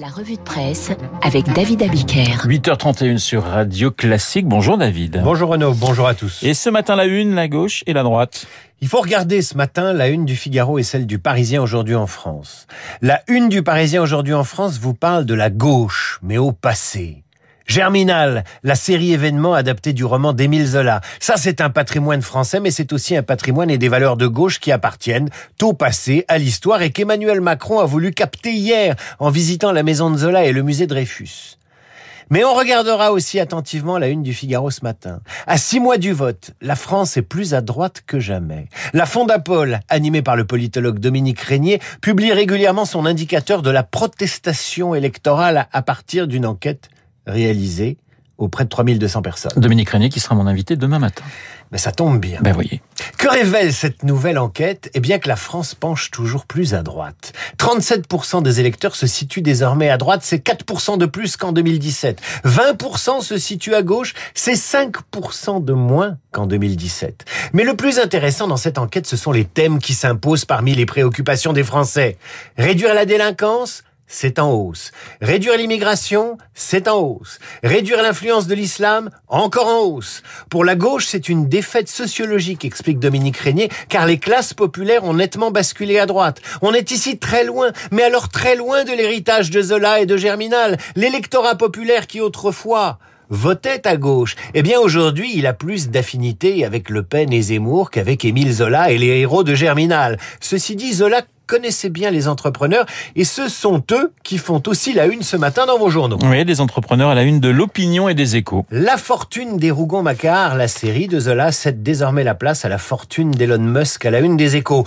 La revue de presse avec David Abiker. 8h31 sur Radio Classique. Bonjour David. Bonjour Renaud, bonjour à tous. Et ce matin, la une, la gauche et la droite. Il faut regarder ce matin la une du Figaro et celle du Parisien aujourd'hui en France. La une du Parisien aujourd'hui en France vous parle de la gauche, mais au passé. Germinal, la série événement adaptée du roman d'Émile Zola. Ça, c'est un patrimoine français, mais c'est aussi un patrimoine et des valeurs de gauche qui appartiennent au passé, à l'histoire, et qu'Emmanuel Macron a voulu capter hier en visitant la maison de Zola et le musée Dreyfus. Mais on regardera aussi attentivement la une du Figaro ce matin. À six mois du vote, la France est plus à droite que jamais. La Fondapol, animée par le politologue Dominique Régnier, publie régulièrement son indicateur de la protestation électorale à partir d'une enquête réalisé auprès de 3200 personnes. Dominique Régnier qui sera mon invité demain matin. Mais ça tombe bien. Ben voyez. Que révèle cette nouvelle enquête? Eh bien que la France penche toujours plus à droite. 37% des électeurs se situent désormais à droite, c'est 4% de plus qu'en 2017. 20% se situent à gauche, c'est 5% de moins qu'en 2017. Mais le plus intéressant dans cette enquête, ce sont les thèmes qui s'imposent parmi les préoccupations des Français. Réduire la délinquance c'est en hausse. Réduire l'immigration, c'est en hausse. Réduire l'influence de l'islam, encore en hausse. Pour la gauche, c'est une défaite sociologique, explique Dominique Régnier, car les classes populaires ont nettement basculé à droite. On est ici très loin, mais alors très loin de l'héritage de Zola et de Germinal, l'électorat populaire qui autrefois votait à gauche. Eh bien aujourd'hui, il a plus d'affinité avec Le Pen et Zemmour qu'avec Émile Zola et les héros de Germinal. Ceci dit, Zola connaissez bien les entrepreneurs et ce sont eux qui font aussi la une ce matin dans vos journaux. Oui, des entrepreneurs à la une de l'opinion et des échos. La fortune des Rougon-Macquart, la série de Zola cède désormais la place à la fortune d'Elon Musk à la une des échos.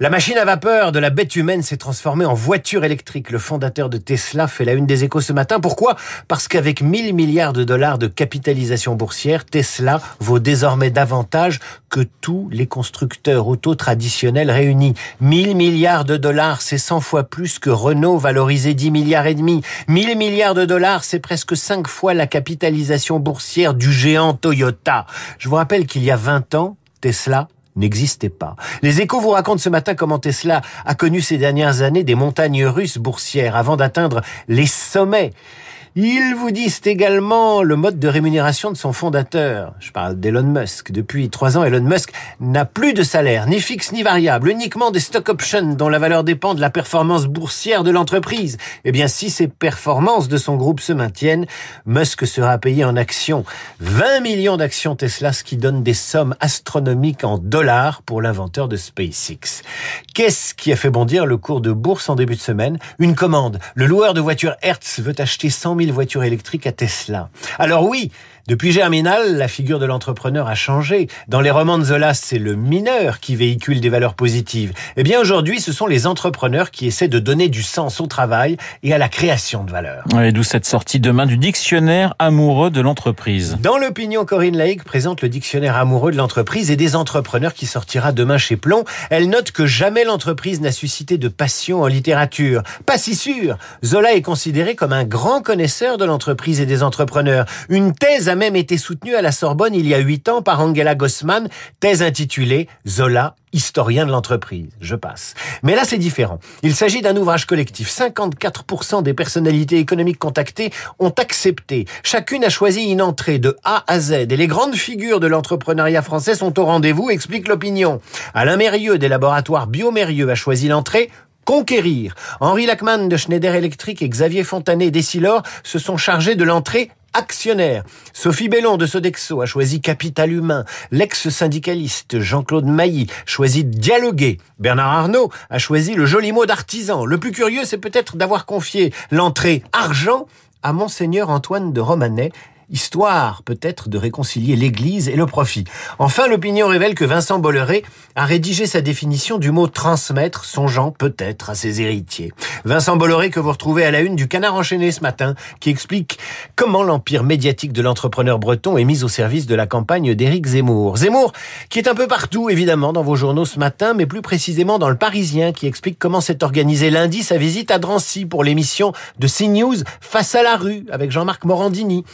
La machine à vapeur de la bête humaine s'est transformée en voiture électrique. Le fondateur de Tesla fait la une des échos ce matin. Pourquoi? Parce qu'avec 1000 milliards de dollars de capitalisation boursière, Tesla vaut désormais davantage que tous les constructeurs auto traditionnels réunis. 1000 milliards de dollars, c'est 100 fois plus que Renault valorisé 10 milliards et demi. 1000 milliards de dollars, c'est presque 5 fois la capitalisation boursière du géant Toyota. Je vous rappelle qu'il y a 20 ans, Tesla n'existait pas. Les échos vous racontent ce matin comment Tesla a connu ces dernières années des montagnes russes boursières avant d'atteindre les sommets. Ils vous disent également le mode de rémunération de son fondateur. Je parle d'Elon Musk. Depuis trois ans, Elon Musk n'a plus de salaire, ni fixe ni variable, uniquement des stock options dont la valeur dépend de la performance boursière de l'entreprise. Eh bien, si ces performances de son groupe se maintiennent, Musk sera payé en actions. 20 millions d'actions Tesla, ce qui donne des sommes astronomiques en dollars pour l'inventeur de SpaceX. Qu'est-ce qui a fait bondir le cours de bourse en début de semaine? Une commande. Le loueur de voitures Hertz veut acheter 100 000 voitures électriques à Tesla. Alors oui, depuis Germinal, la figure de l'entrepreneur a changé. Dans les romans de Zola, c'est le mineur qui véhicule des valeurs positives. Eh bien, aujourd'hui, ce sont les entrepreneurs qui essaient de donner du sens au travail et à la création de valeur. Et d'où cette sortie demain du dictionnaire amoureux de l'entreprise. Dans l'opinion, Corinne Laïc présente le dictionnaire amoureux de l'entreprise et des entrepreneurs qui sortira demain chez Plomb. Elle note que jamais l'entreprise n'a suscité de passion en littérature. Pas si sûr. Zola est considéré comme un grand connaisseur de l'entreprise et des entrepreneurs. Une thèse même été soutenu à la Sorbonne il y a huit ans par Angela Gossman, thèse intitulée Zola, historien de l'entreprise. Je passe. Mais là, c'est différent. Il s'agit d'un ouvrage collectif. 54% des personnalités économiques contactées ont accepté. Chacune a choisi une entrée de A à Z. Et les grandes figures de l'entrepreneuriat français sont au rendez-vous, explique l'opinion. Alain Mérieux des laboratoires Biomérieux a choisi l'entrée Conquérir. Henri Lachmann de Schneider Electric et Xavier Fontanet d'Essilor se sont chargés de l'entrée actionnaire. Sophie Bellon de Sodexo a choisi Capital Humain. L'ex-syndicaliste Jean-Claude Mailly choisit Dialoguer. Bernard Arnault a choisi le joli mot d'artisan. Le plus curieux, c'est peut-être d'avoir confié l'entrée argent à Monseigneur Antoine de Romanet, histoire peut-être de réconcilier l'Église et le profit. Enfin, l'opinion révèle que Vincent Bolloré a rédigé sa définition du mot transmettre, songeant peut-être à ses héritiers. Vincent Bolloré que vous retrouvez à la une du Canard enchaîné ce matin, qui explique comment l'empire médiatique de l'entrepreneur breton est mis au service de la campagne d'Éric Zemmour. Zemmour, qui est un peu partout évidemment dans vos journaux ce matin, mais plus précisément dans le Parisien, qui explique comment s'est organisé lundi sa visite à Drancy pour l'émission de CNews Face à la rue avec Jean-Marc Morandini.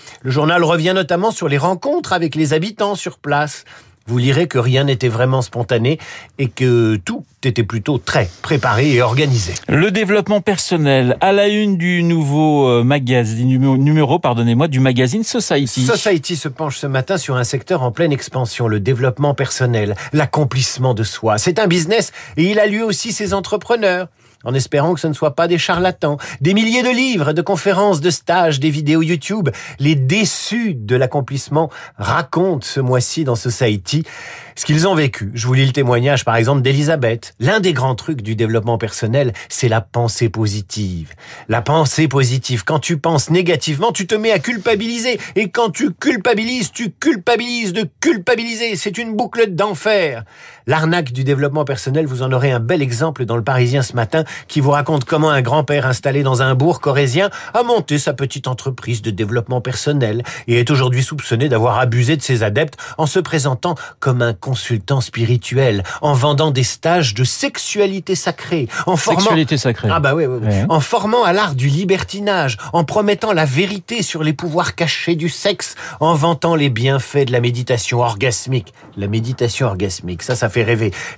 Revient notamment sur les rencontres avec les habitants sur place. vous lirez que rien n'était vraiment spontané et que tout était plutôt très préparé et organisé. Le développement personnel à la une du nouveau euh, magazine numéro pardonnez-moi du magazine Society. Society se penche ce matin sur un secteur en pleine expansion, le développement personnel, l'accomplissement de soi. C'est un business et il a lui aussi ses entrepreneurs en espérant que ce ne soit pas des charlatans. Des milliers de livres, de conférences, de stages, des vidéos YouTube. Les déçus de l'accomplissement racontent ce mois-ci dans Society ce qu'ils ont vécu. Je vous lis le témoignage par exemple d'Elisabeth. L'un des grands trucs du développement personnel, c'est la pensée positive. La pensée positive, quand tu penses négativement, tu te mets à culpabiliser. Et quand tu culpabilises, tu culpabilises de culpabiliser. C'est une boucle d'enfer. L'arnaque du développement personnel, vous en aurez un bel exemple dans le Parisien ce matin qui vous raconte comment un grand-père installé dans un bourg corésien a monté sa petite entreprise de développement personnel et est aujourd'hui soupçonné d'avoir abusé de ses adeptes en se présentant comme un consultant spirituel, en vendant des stages de sexualité sacrée, en formant Sexualité sacrée. ah bah oui, oui, oui. Ouais. en formant à l'art du libertinage, en promettant la vérité sur les pouvoirs cachés du sexe, en vantant les bienfaits de la méditation orgasmique. La méditation orgasmique, ça, ça fait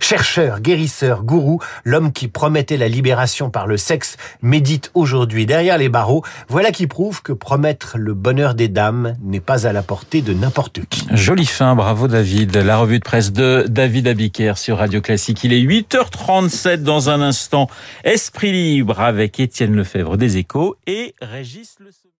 Chercheur, guérisseur, gourou, l'homme qui promettait la libération par le sexe médite aujourd'hui derrière les barreaux. Voilà qui prouve que promettre le bonheur des dames n'est pas à la portée de n'importe qui. Joli fin, bravo David. La revue de presse de David Abiker sur Radio Classique. Il est 8h37 dans un instant. Esprit libre avec Étienne Lefebvre des Échos et Régis Le.